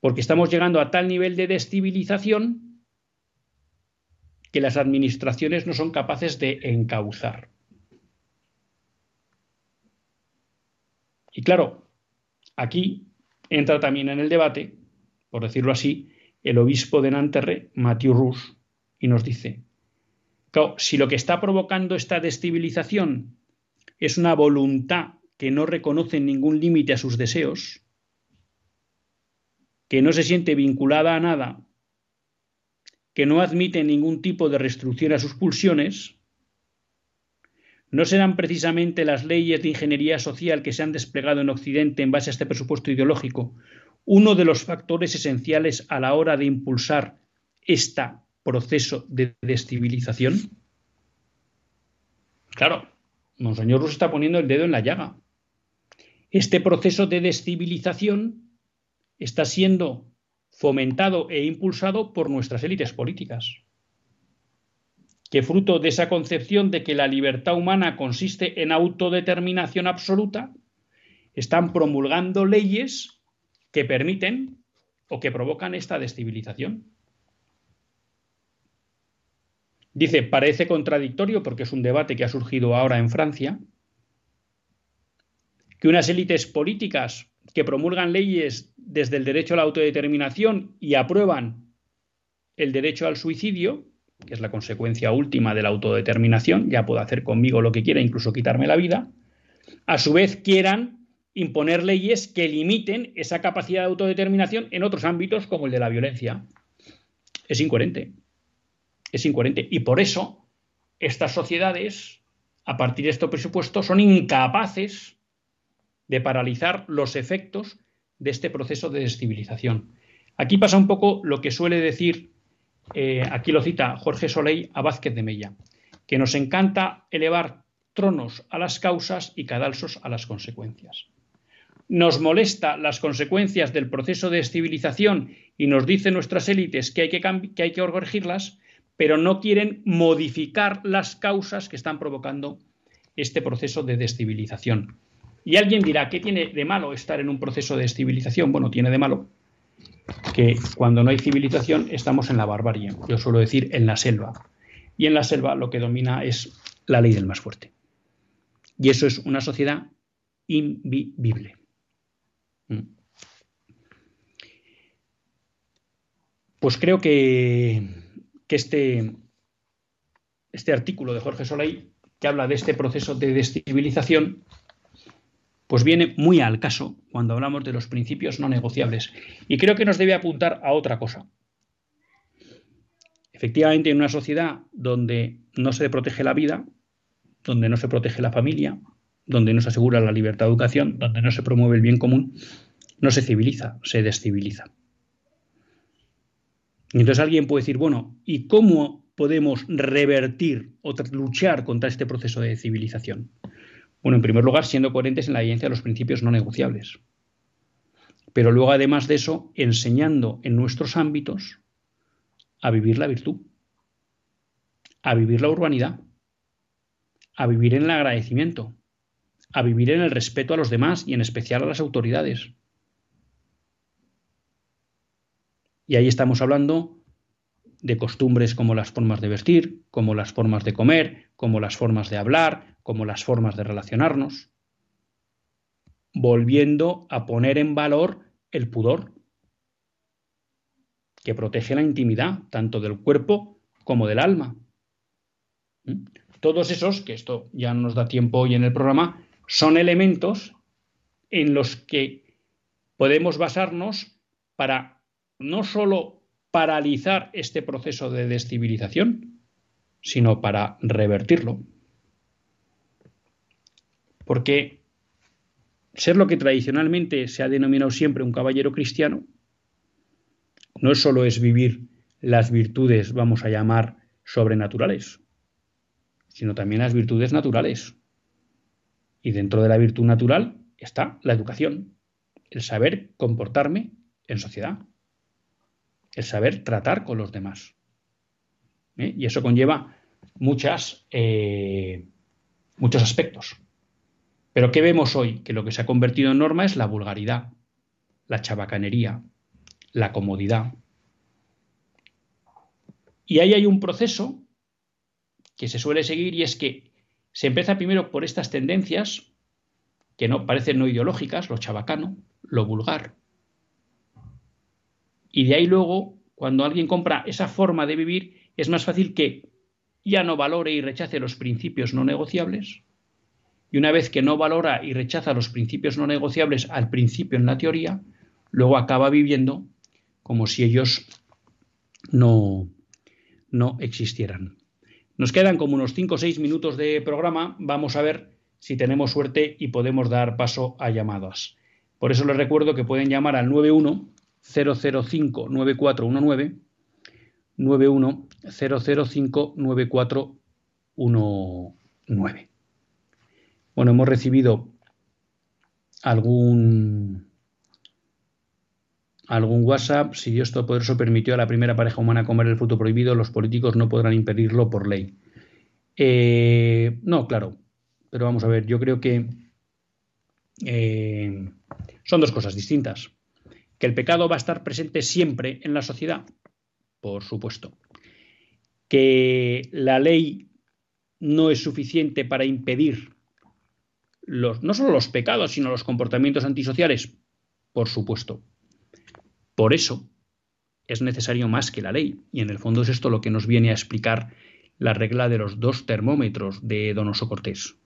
Porque estamos llegando a tal nivel de descivilización que las administraciones no son capaces de encauzar. Y claro, aquí entra también en el debate, por decirlo así, el obispo de Nanterre, Mathieu Rousse, y nos dice, si lo que está provocando esta descivilización es una voluntad que no reconoce ningún límite a sus deseos, que no se siente vinculada a nada, que no admite ningún tipo de restricción a sus pulsiones, ¿No serán precisamente las leyes de ingeniería social que se han desplegado en Occidente en base a este presupuesto ideológico uno de los factores esenciales a la hora de impulsar este proceso de descivilización? Claro, Monseñor Rus está poniendo el dedo en la llaga. Este proceso de descivilización está siendo fomentado e impulsado por nuestras élites políticas que fruto de esa concepción de que la libertad humana consiste en autodeterminación absoluta, están promulgando leyes que permiten o que provocan esta descivilización. Dice, parece contradictorio, porque es un debate que ha surgido ahora en Francia, que unas élites políticas que promulgan leyes desde el derecho a la autodeterminación y aprueban el derecho al suicidio, que es la consecuencia última de la autodeterminación, ya puedo hacer conmigo lo que quiera, incluso quitarme la vida, a su vez quieran imponer leyes que limiten esa capacidad de autodeterminación en otros ámbitos como el de la violencia. Es incoherente. Es incoherente. Y por eso estas sociedades, a partir de estos presupuestos, son incapaces de paralizar los efectos de este proceso de descivilización. Aquí pasa un poco lo que suele decir, eh, aquí lo cita Jorge Soleil a Vázquez de Mella, que nos encanta elevar tronos a las causas y cadalsos a las consecuencias. Nos molesta las consecuencias del proceso de descivilización y nos dicen nuestras élites que hay que, que hay que corregirlas, pero no quieren modificar las causas que están provocando este proceso de descivilización. Y alguien dirá, ¿qué tiene de malo estar en un proceso de civilización? Bueno, tiene de malo que cuando no hay civilización estamos en la barbarie, yo suelo decir en la selva. Y en la selva lo que domina es la ley del más fuerte. Y eso es una sociedad invivible. Mm. Pues creo que, que este, este artículo de Jorge Soleil, que habla de este proceso de descivilización, pues viene muy al caso cuando hablamos de los principios no negociables. Y creo que nos debe apuntar a otra cosa. Efectivamente, en una sociedad donde no se protege la vida, donde no se protege la familia, donde no se asegura la libertad de educación, donde no se promueve el bien común, no se civiliza, se desciviliza. Entonces alguien puede decir, bueno, ¿y cómo podemos revertir o luchar contra este proceso de civilización? Bueno, en primer lugar, siendo coherentes en la evidencia de los principios no negociables. Pero luego, además de eso, enseñando en nuestros ámbitos a vivir la virtud, a vivir la urbanidad, a vivir en el agradecimiento, a vivir en el respeto a los demás y en especial a las autoridades. Y ahí estamos hablando de costumbres como las formas de vestir, como las formas de comer, como las formas de hablar, como las formas de relacionarnos, volviendo a poner en valor el pudor, que protege la intimidad tanto del cuerpo como del alma. ¿Mm? Todos esos, que esto ya no nos da tiempo hoy en el programa, son elementos en los que podemos basarnos para no sólo paralizar este proceso de descivilización, sino para revertirlo. Porque ser lo que tradicionalmente se ha denominado siempre un caballero cristiano, no solo es vivir las virtudes, vamos a llamar, sobrenaturales, sino también las virtudes naturales. Y dentro de la virtud natural está la educación, el saber comportarme en sociedad, el saber tratar con los demás. ¿Eh? Y eso conlleva muchas, eh, muchos aspectos. Pero ¿qué vemos hoy? Que lo que se ha convertido en norma es la vulgaridad, la chabacanería, la comodidad. Y ahí hay un proceso que se suele seguir y es que se empieza primero por estas tendencias que no parecen no ideológicas, lo chabacano, lo vulgar. Y de ahí luego, cuando alguien compra esa forma de vivir, es más fácil que ya no valore y rechace los principios no negociables, y una vez que no valora y rechaza los principios no negociables al principio en la teoría, luego acaba viviendo como si ellos no, no existieran. Nos quedan como unos 5 o 6 minutos de programa. Vamos a ver si tenemos suerte y podemos dar paso a llamadas. Por eso les recuerdo que pueden llamar al 91 005 9419 91 005 9419. Bueno, hemos recibido algún algún WhatsApp. Si Dios Todopoderoso permitió a la primera pareja humana comer el fruto prohibido, los políticos no podrán impedirlo por ley. Eh, no, claro. Pero vamos a ver, yo creo que eh, son dos cosas distintas. Que el pecado va a estar presente siempre en la sociedad, por supuesto. Que la ley no es suficiente para impedir no solo los pecados, sino los comportamientos antisociales? Por supuesto. Por eso es necesario más que la ley. Y en el fondo es esto lo que nos viene a explicar la regla de los dos termómetros de Donoso Cortés.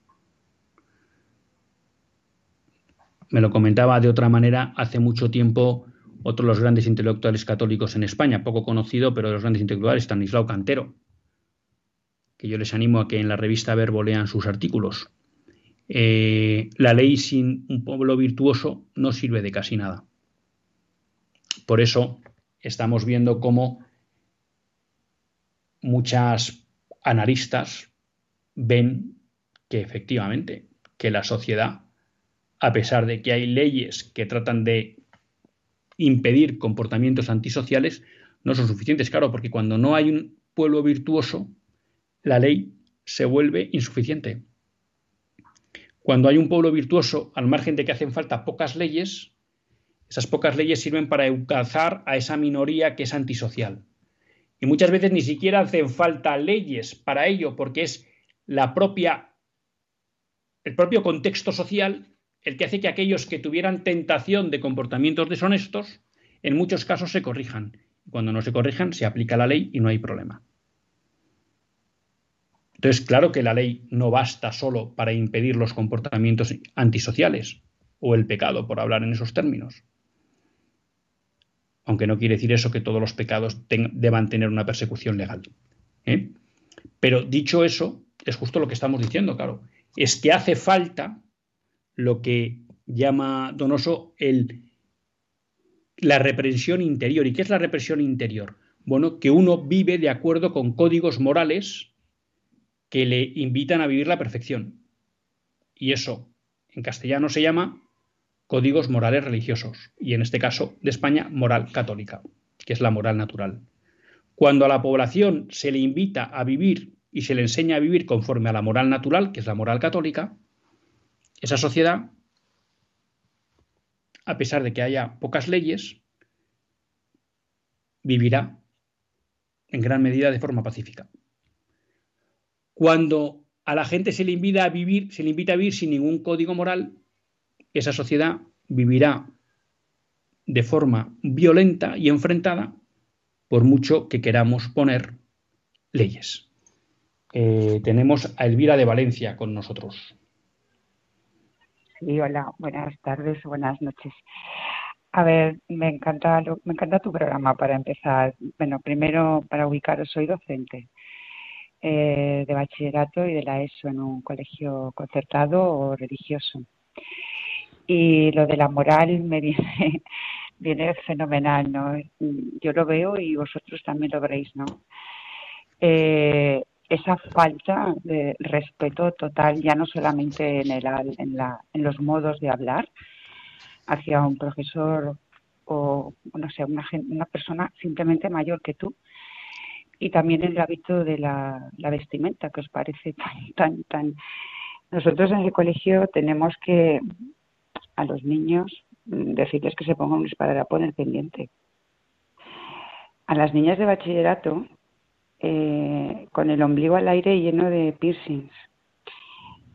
Me lo comentaba de otra manera hace mucho tiempo otro de los grandes intelectuales católicos en España, poco conocido, pero de los grandes intelectuales, Stanislao Cantero, que yo les animo a que en la revista Verbo lean sus artículos. Eh, la ley sin un pueblo virtuoso no sirve de casi nada. Por eso estamos viendo cómo muchas analistas ven que efectivamente que la sociedad, a pesar de que hay leyes que tratan de impedir comportamientos antisociales, no son suficientes, claro, porque cuando no hay un pueblo virtuoso, la ley se vuelve insuficiente. Cuando hay un pueblo virtuoso, al margen de que hacen falta pocas leyes, esas pocas leyes sirven para educar a esa minoría que es antisocial. Y muchas veces ni siquiera hacen falta leyes para ello, porque es la propia, el propio contexto social el que hace que aquellos que tuvieran tentación de comportamientos deshonestos, en muchos casos se corrijan. Cuando no se corrijan, se aplica la ley y no hay problema. Entonces, claro que la ley no basta solo para impedir los comportamientos antisociales o el pecado, por hablar en esos términos. Aunque no quiere decir eso que todos los pecados deban tener una persecución legal. ¿eh? Pero dicho eso, es justo lo que estamos diciendo, claro. Es que hace falta lo que llama Donoso el, la represión interior. ¿Y qué es la represión interior? Bueno, que uno vive de acuerdo con códigos morales que le invitan a vivir la perfección. Y eso en castellano se llama códigos morales religiosos, y en este caso de España, moral católica, que es la moral natural. Cuando a la población se le invita a vivir y se le enseña a vivir conforme a la moral natural, que es la moral católica, esa sociedad, a pesar de que haya pocas leyes, vivirá en gran medida de forma pacífica. Cuando a la gente se le invita a vivir, se le invita a vivir sin ningún código moral, esa sociedad vivirá de forma violenta y enfrentada por mucho que queramos poner leyes. Eh, tenemos a Elvira de Valencia con nosotros. Sí, hola, buenas tardes, buenas noches. A ver, me encanta, me encanta tu programa para empezar. Bueno, primero para ubicaros, soy docente eh, de bachillerato y de la ESO en un colegio concertado o religioso. Y lo de la moral me viene, viene fenomenal, ¿no? Yo lo veo y vosotros también lo veréis, ¿no? Eh, esa falta de respeto total, ya no solamente en, el, en, la, en los modos de hablar hacia un profesor o, no sé, una, una persona simplemente mayor que tú, y también el hábito de la, vestimenta, que os parece tan, tan, tan... Nosotros en el colegio tenemos que a los niños decirles que se pongan un esparadrapo en el pendiente. A las niñas de bachillerato eh, con el ombligo al aire lleno de piercings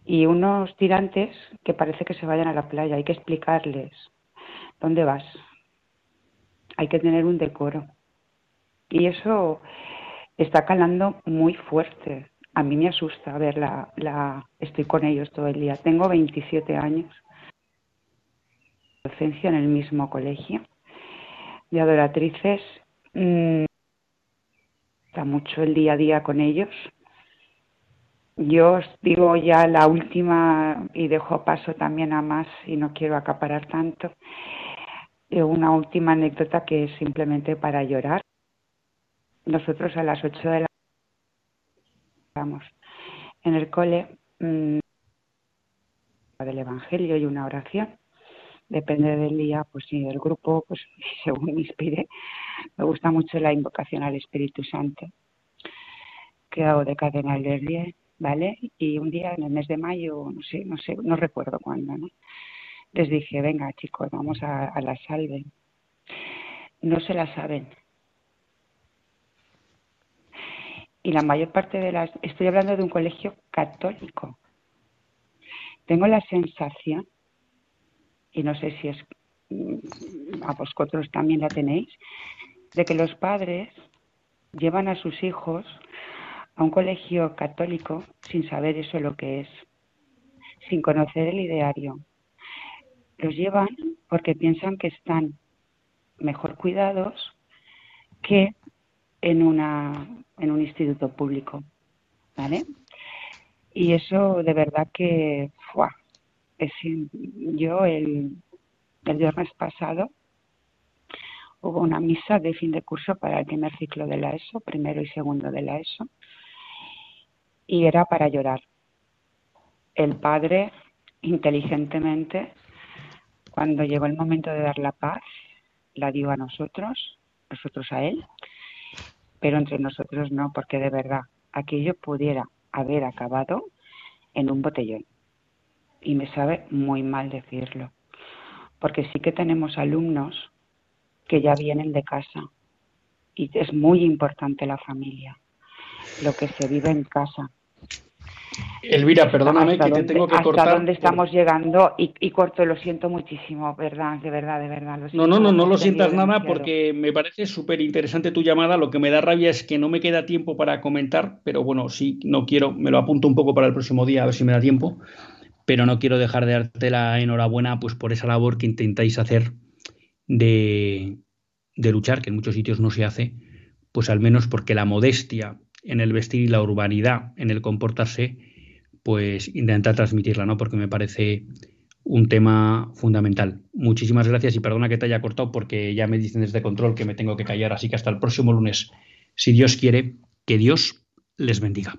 y unos tirantes que parece que se vayan a la playa. Hay que explicarles dónde vas. Hay que tener un decoro. Y eso está calando muy fuerte. A mí me asusta ver la, estoy con ellos todo el día. Tengo 27 años. Docencia en el mismo colegio de adoratrices. Mm, mucho el día a día con ellos. Yo os digo ya la última y dejo paso también a más y no quiero acaparar tanto. Eh, una última anécdota que es simplemente para llorar. Nosotros a las 8 de la vamos en el cole mmm, del Evangelio y una oración. Depende del día, pues sí, del grupo, pues según me inspire me gusta mucho la invocación al Espíritu Santo que hago de cadena Lerlier, ¿vale? Y un día en el mes de mayo, no sé, no sé, no recuerdo cuándo, ¿no? Les dije, venga chicos, vamos a, a la salve. No se la saben. Y la mayor parte de las... Estoy hablando de un colegio católico. Tengo la sensación, y no sé si es a vosotros también la tenéis, de que los padres llevan a sus hijos a un colegio católico sin saber eso lo que es, sin conocer el ideario. los llevan porque piensan que están mejor cuidados que en una en un instituto público, ¿vale? Y eso de verdad que ¡fua! Es yo el el viernes pasado hubo una misa de fin de curso para el primer ciclo de la ESO, primero y segundo de la ESO, y era para llorar. El padre, inteligentemente, cuando llegó el momento de dar la paz, la dio a nosotros, nosotros a él, pero entre nosotros no, porque de verdad aquello pudiera haber acabado en un botellón. Y me sabe muy mal decirlo, porque sí que tenemos alumnos que ya vienen de casa y es muy importante la familia, lo que se vive en casa. Elvira, perdóname que te tengo que hasta cortar. dónde estamos llegando y, y, corto, lo siento muchísimo, verdad, de verdad, de verdad. Lo no, no, no, no lo sientas nada porque me parece súper interesante tu llamada. Lo que me da rabia es que no me queda tiempo para comentar, pero bueno, sí, no quiero, me lo apunto un poco para el próximo día a ver si me da tiempo, pero no quiero dejar de darte la enhorabuena pues por esa labor que intentáis hacer de, de luchar, que en muchos sitios no se hace, pues al menos porque la modestia en el vestir y la urbanidad en el comportarse, pues intenta transmitirla, ¿no? Porque me parece un tema fundamental. Muchísimas gracias y perdona que te haya cortado porque ya me dicen desde control que me tengo que callar, así que hasta el próximo lunes, si Dios quiere, que Dios les bendiga.